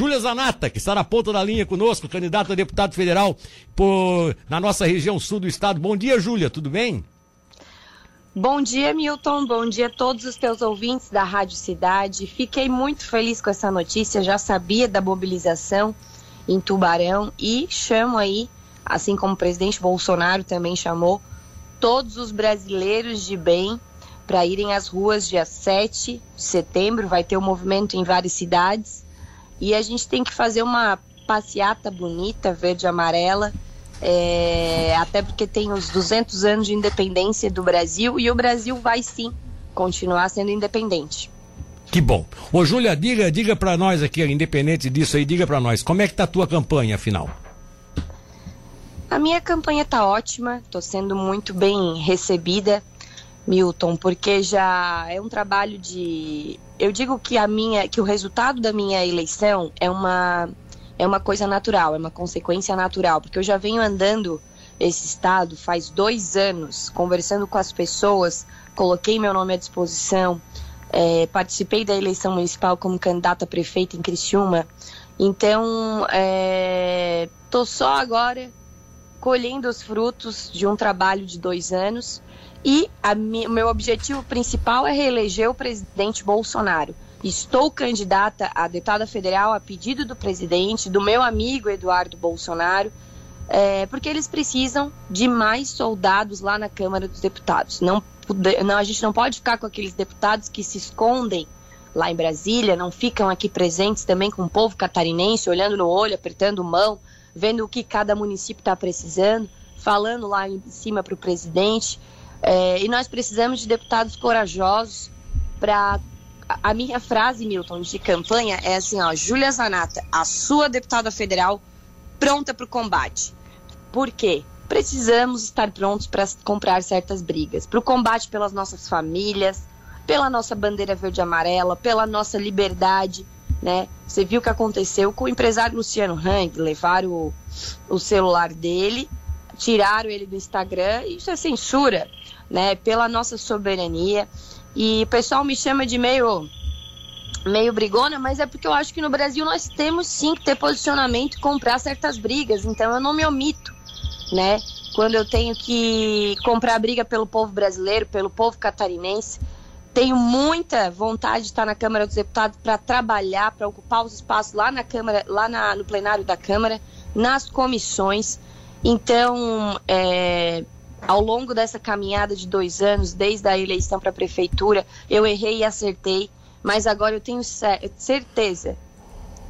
Júlia Zanata, que está na ponta da linha conosco, candidata a deputado federal por, na nossa região sul do estado. Bom dia, Júlia, tudo bem? Bom dia, Milton. Bom dia a todos os teus ouvintes da Rádio Cidade. Fiquei muito feliz com essa notícia, já sabia da mobilização em Tubarão e chamo aí, assim como o presidente Bolsonaro também chamou, todos os brasileiros de bem para irem às ruas dia 7 de setembro. Vai ter um movimento em várias cidades e a gente tem que fazer uma passeata bonita, verde e amarela é, até porque tem os 200 anos de independência do Brasil e o Brasil vai sim continuar sendo independente. Que bom. Ô, Júlia, diga, diga para nós aqui, independente disso aí, diga para nós, como é que tá a tua campanha, afinal? A minha campanha tá ótima, tô sendo muito bem recebida, Milton, porque já é um trabalho de, eu digo que a minha, que o resultado da minha eleição é uma é uma coisa natural, é uma consequência natural, porque eu já venho andando esse estado faz dois anos, conversando com as pessoas, coloquei meu nome à disposição, é, participei da eleição municipal como candidata a prefeita em Criciúma, então é, só agora colhendo os frutos de um trabalho de dois anos e o meu objetivo principal é reeleger o presidente Bolsonaro. Estou candidata a deputada federal a pedido do presidente, do meu amigo Eduardo Bolsonaro, é, porque eles precisam de mais soldados lá na Câmara dos Deputados. Não, não, a gente não pode ficar com aqueles deputados que se escondem lá em Brasília, não ficam aqui presentes também com o povo catarinense, olhando no olho, apertando mão, vendo o que cada município está precisando, falando lá em cima para o presidente. É, e nós precisamos de deputados corajosos para a minha frase, Milton, de campanha é assim, ó, Júlia Zanata, a sua deputada federal pronta para o combate. Por quê? Precisamos estar prontos para comprar certas brigas, para o combate pelas nossas famílias, pela nossa bandeira verde e amarela, pela nossa liberdade, né? Você viu o que aconteceu com o empresário Luciano Hang, levaram o, o celular dele, tiraram ele do Instagram, isso é censura, né? Pela nossa soberania. E o pessoal me chama de meio meio brigona, mas é porque eu acho que no Brasil nós temos sim que ter posicionamento e comprar certas brigas. Então eu não me omito, né? Quando eu tenho que comprar briga pelo povo brasileiro, pelo povo catarinense, tenho muita vontade de estar na Câmara dos Deputados para trabalhar, para ocupar os espaços lá na Câmara, lá na, no plenário da Câmara, nas comissões. Então, é, ao longo dessa caminhada de dois anos, desde a eleição para a prefeitura, eu errei e acertei, mas agora eu tenho certeza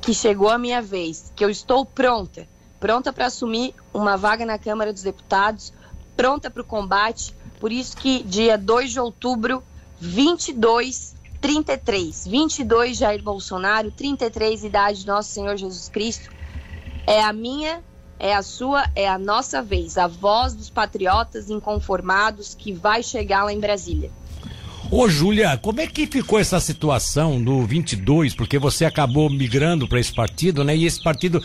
que chegou a minha vez, que eu estou pronta, pronta para assumir uma vaga na Câmara dos Deputados, pronta para o combate. Por isso que dia 2 de outubro, 22 33, 22 Jair Bolsonaro, 33 idade de nosso Senhor Jesus Cristo, é a minha é a sua, é a nossa vez, a voz dos patriotas inconformados que vai chegar lá em Brasília. Ô, Júlia, como é que ficou essa situação do 22? Porque você acabou migrando para esse partido, né? E esse partido,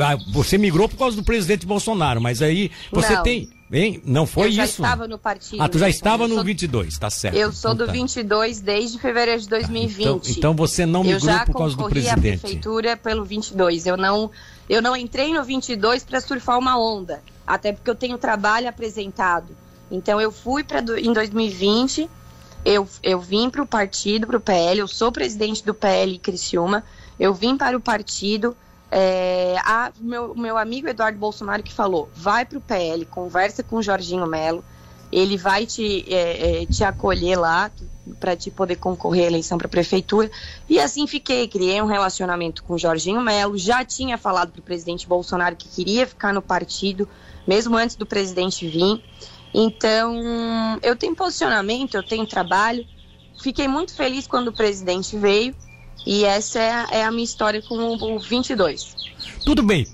ah, você migrou por causa do presidente Bolsonaro, mas aí você Não. tem. Hein? Não foi eu já isso? estava no partido. Ah, tu já estava no sou, 22, tá certo. Eu sou então, do tá. 22 desde fevereiro de 2020. Então, então você não migrou por causa do presidente. Eu já concorri à prefeitura pelo 22. Eu não, eu não entrei no 22 para surfar uma onda, até porque eu tenho trabalho apresentado. Então eu fui para em 2020, eu, eu vim para o partido, para o PL, eu sou presidente do PL Criciúma, eu vim para o partido, é, a, meu, meu amigo Eduardo Bolsonaro que falou, vai para o PL, conversa com o Jorginho Melo, ele vai te, é, é, te acolher lá para te poder concorrer à eleição para prefeitura. E assim fiquei, criei um relacionamento com o Jorginho Melo, já tinha falado para o presidente Bolsonaro que queria ficar no partido, mesmo antes do presidente vir. Então, eu tenho posicionamento, eu tenho trabalho. Fiquei muito feliz quando o presidente veio e essa é a, é a minha história com o, o 22. Tudo bem.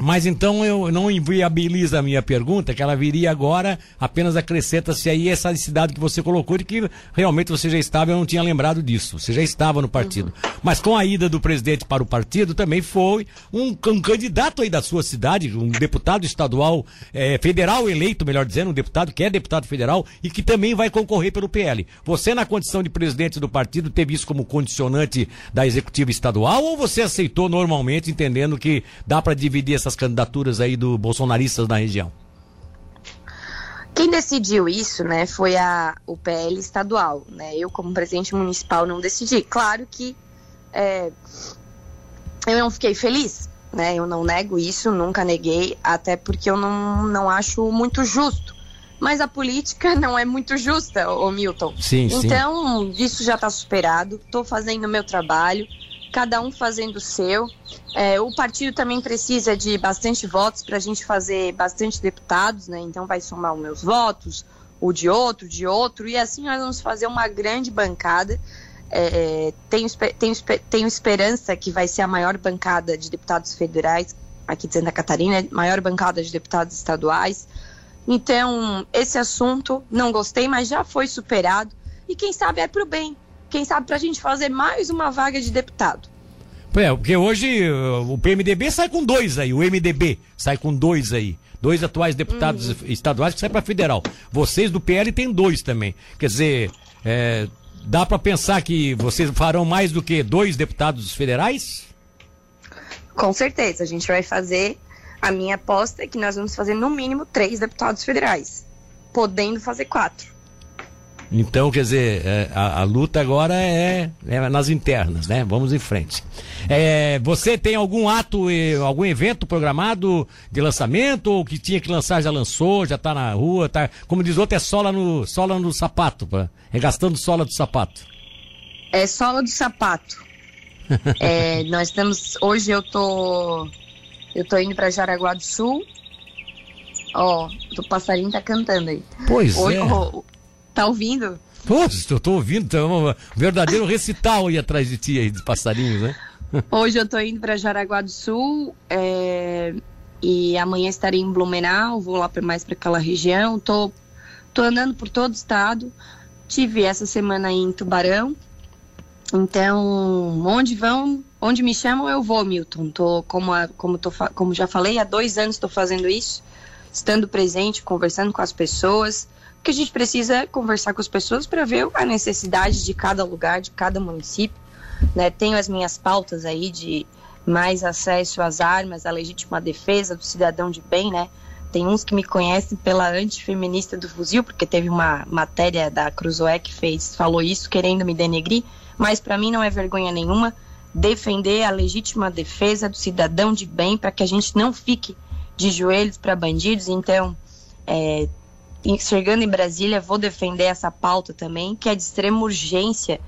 Mas então eu não inviabilizo a minha pergunta, que ela viria agora, apenas acrescenta-se aí essa cidade que você colocou, de que realmente você já estava, eu não tinha lembrado disso, você já estava no partido. Uhum. Mas com a ida do presidente para o partido, também foi um, um candidato aí da sua cidade, um deputado estadual, é, federal eleito, melhor dizendo, um deputado que é deputado federal e que também vai concorrer pelo PL. Você, na condição de presidente do partido, teve isso como condicionante da executiva estadual ou você aceitou normalmente, entendendo que dá para dividir essa essas candidaturas aí do bolsonaristas na região? Quem decidiu isso, né, foi a, o PL estadual, né? Eu, como presidente municipal, não decidi. Claro que é, eu não fiquei feliz, né? Eu não nego isso, nunca neguei, até porque eu não, não acho muito justo. Mas a política não é muito justa, ô Milton. Sim, então, sim. isso já está superado. Estou fazendo o meu trabalho cada um fazendo o seu. É, o partido também precisa de bastante votos para a gente fazer bastante deputados, né? Então vai somar os meus votos, o de outro, de outro, e assim nós vamos fazer uma grande bancada. É, tenho, tenho, tenho esperança que vai ser a maior bancada de deputados federais aqui de Santa Catarina, maior bancada de deputados estaduais. Então, esse assunto não gostei, mas já foi superado. E quem sabe é para o bem quem sabe para a gente fazer mais uma vaga de deputado. É, porque hoje uh, o PMDB sai com dois aí, o MDB sai com dois aí. Dois atuais deputados uhum. estaduais que saem para federal. Vocês do PL tem dois também. Quer dizer, é, dá para pensar que vocês farão mais do que dois deputados federais? Com certeza, a gente vai fazer. A minha aposta é que nós vamos fazer no mínimo três deputados federais, podendo fazer quatro. Então, quer dizer, é, a, a luta agora é, é, nas internas, né? Vamos em frente. É, você tem algum ato, algum evento programado de lançamento ou que tinha que lançar já lançou, já está na rua, tá? Como diz outro, é sola no, sola no sapato, pá. é gastando sola do sapato. É sola do sapato. é, nós estamos, hoje eu tô, eu tô indo para Jaraguá do Sul. Ó, o passarinho tá cantando aí. Pois hoje, é. Oh, Tá ouvindo? Pô, eu tô ouvindo, tá um verdadeiro recital aí atrás de ti aí, de passarinhos, né? Hoje eu tô indo para Jaraguá do Sul é, e amanhã estarei em Blumenau, vou lá pra, mais para aquela região. Tô, tô andando por todo o estado. Tive essa semana em Tubarão. Então, onde vão, onde me chamam, eu vou, Milton. Tô, como, a, como, tô, como já falei, há dois anos estou fazendo isso, estando presente, conversando com as pessoas que a gente precisa conversar com as pessoas para ver a necessidade de cada lugar, de cada município. Né? Tenho as minhas pautas aí de mais acesso às armas, a legítima defesa do cidadão de bem, né? Tem uns que me conhecem pela antifeminista do fuzil, porque teve uma matéria da Cruzoé que fez, falou isso, querendo me denegrir, mas para mim não é vergonha nenhuma defender a legítima defesa do cidadão de bem para que a gente não fique de joelhos para bandidos. Então, é, enxergando em Brasília, vou defender essa pauta também, que é de extrema urgência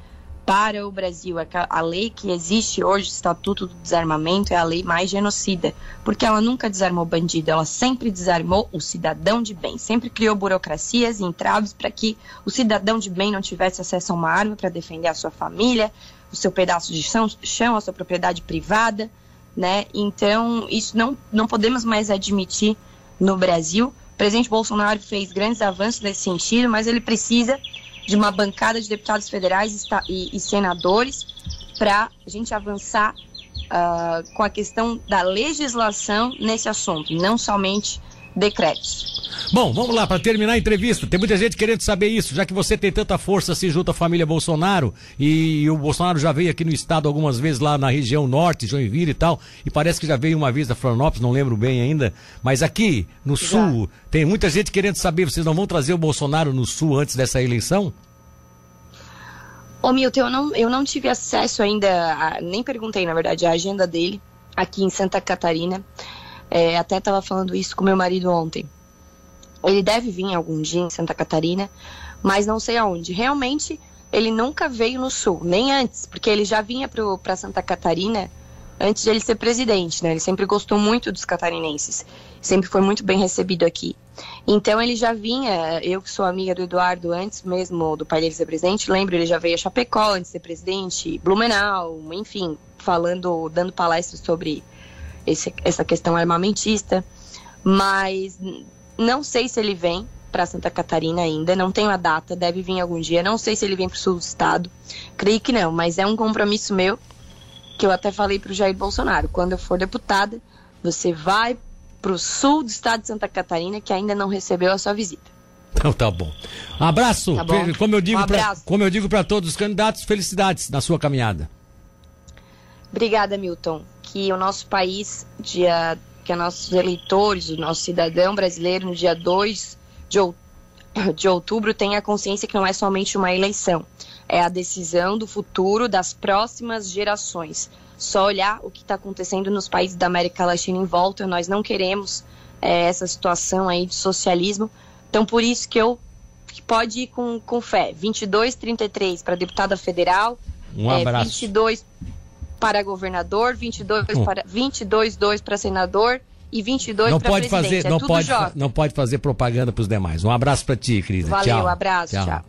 para o Brasil. A lei que existe hoje, o Estatuto do Desarmamento, é a lei mais genocida, porque ela nunca desarmou bandido, ela sempre desarmou o cidadão de bem, sempre criou burocracias e entraves para que o cidadão de bem não tivesse acesso a uma arma para defender a sua família, o seu pedaço de chão, a sua propriedade privada, né? Então, isso não, não podemos mais admitir no Brasil presidente Bolsonaro fez grandes avanços nesse sentido, mas ele precisa de uma bancada de deputados federais e, senadores para a gente avançar uh, com a questão da legislação nesse assunto, não somente decretos. Bom, vamos lá, para terminar a entrevista. Tem muita gente querendo saber isso, já que você tem tanta força assim junto à família Bolsonaro, e o Bolsonaro já veio aqui no estado algumas vezes lá na região norte, Joinville e tal, e parece que já veio uma vez da Florianópolis, não lembro bem ainda, mas aqui no já. sul, tem muita gente querendo saber, vocês não vão trazer o Bolsonaro no sul antes dessa eleição? Ô Milton, eu não, eu não tive acesso ainda, a, nem perguntei na verdade, a agenda dele aqui em Santa Catarina. É, até estava falando isso com meu marido ontem. Ele deve vir algum dia em Santa Catarina, mas não sei aonde. Realmente, ele nunca veio no Sul, nem antes, porque ele já vinha para Santa Catarina antes de ele ser presidente, né? Ele sempre gostou muito dos catarinenses, sempre foi muito bem recebido aqui. Então ele já vinha, eu que sou amiga do Eduardo antes mesmo do pai dele ser presidente, lembro, ele já veio a Chapecó antes de ser presidente, Blumenau, enfim, falando, dando palestras sobre esse, essa questão armamentista, mas não sei se ele vem para Santa Catarina ainda, não tenho a data, deve vir algum dia, não sei se ele vem para o sul do estado, creio que não, mas é um compromisso meu que eu até falei para o Jair Bolsonaro, quando eu for deputada, você vai para o sul do estado de Santa Catarina que ainda não recebeu a sua visita. Então tá bom. Abraço. Tá bom. Como eu digo Um como eu digo para todos os candidatos, felicidades na sua caminhada. Obrigada, Milton. Que o nosso país, dia, que os nossos eleitores, o nosso cidadão brasileiro, no dia 2 de, de outubro, tenha consciência que não é somente uma eleição. É a decisão do futuro das próximas gerações. Só olhar o que está acontecendo nos países da América Latina em volta. Nós não queremos eh, essa situação aí de socialismo. Então, por isso que eu que pode ir com, com fé. 22, 33 para deputada federal. Um É, abraço. 22 para governador, 22 Hum. para 22 2 para senador e 22 Não para pode presidente. fazer, é não pode, não pode fazer propaganda para os demais. Um abraço para ti, querida. Valeu, Tchau. abraço, tchau.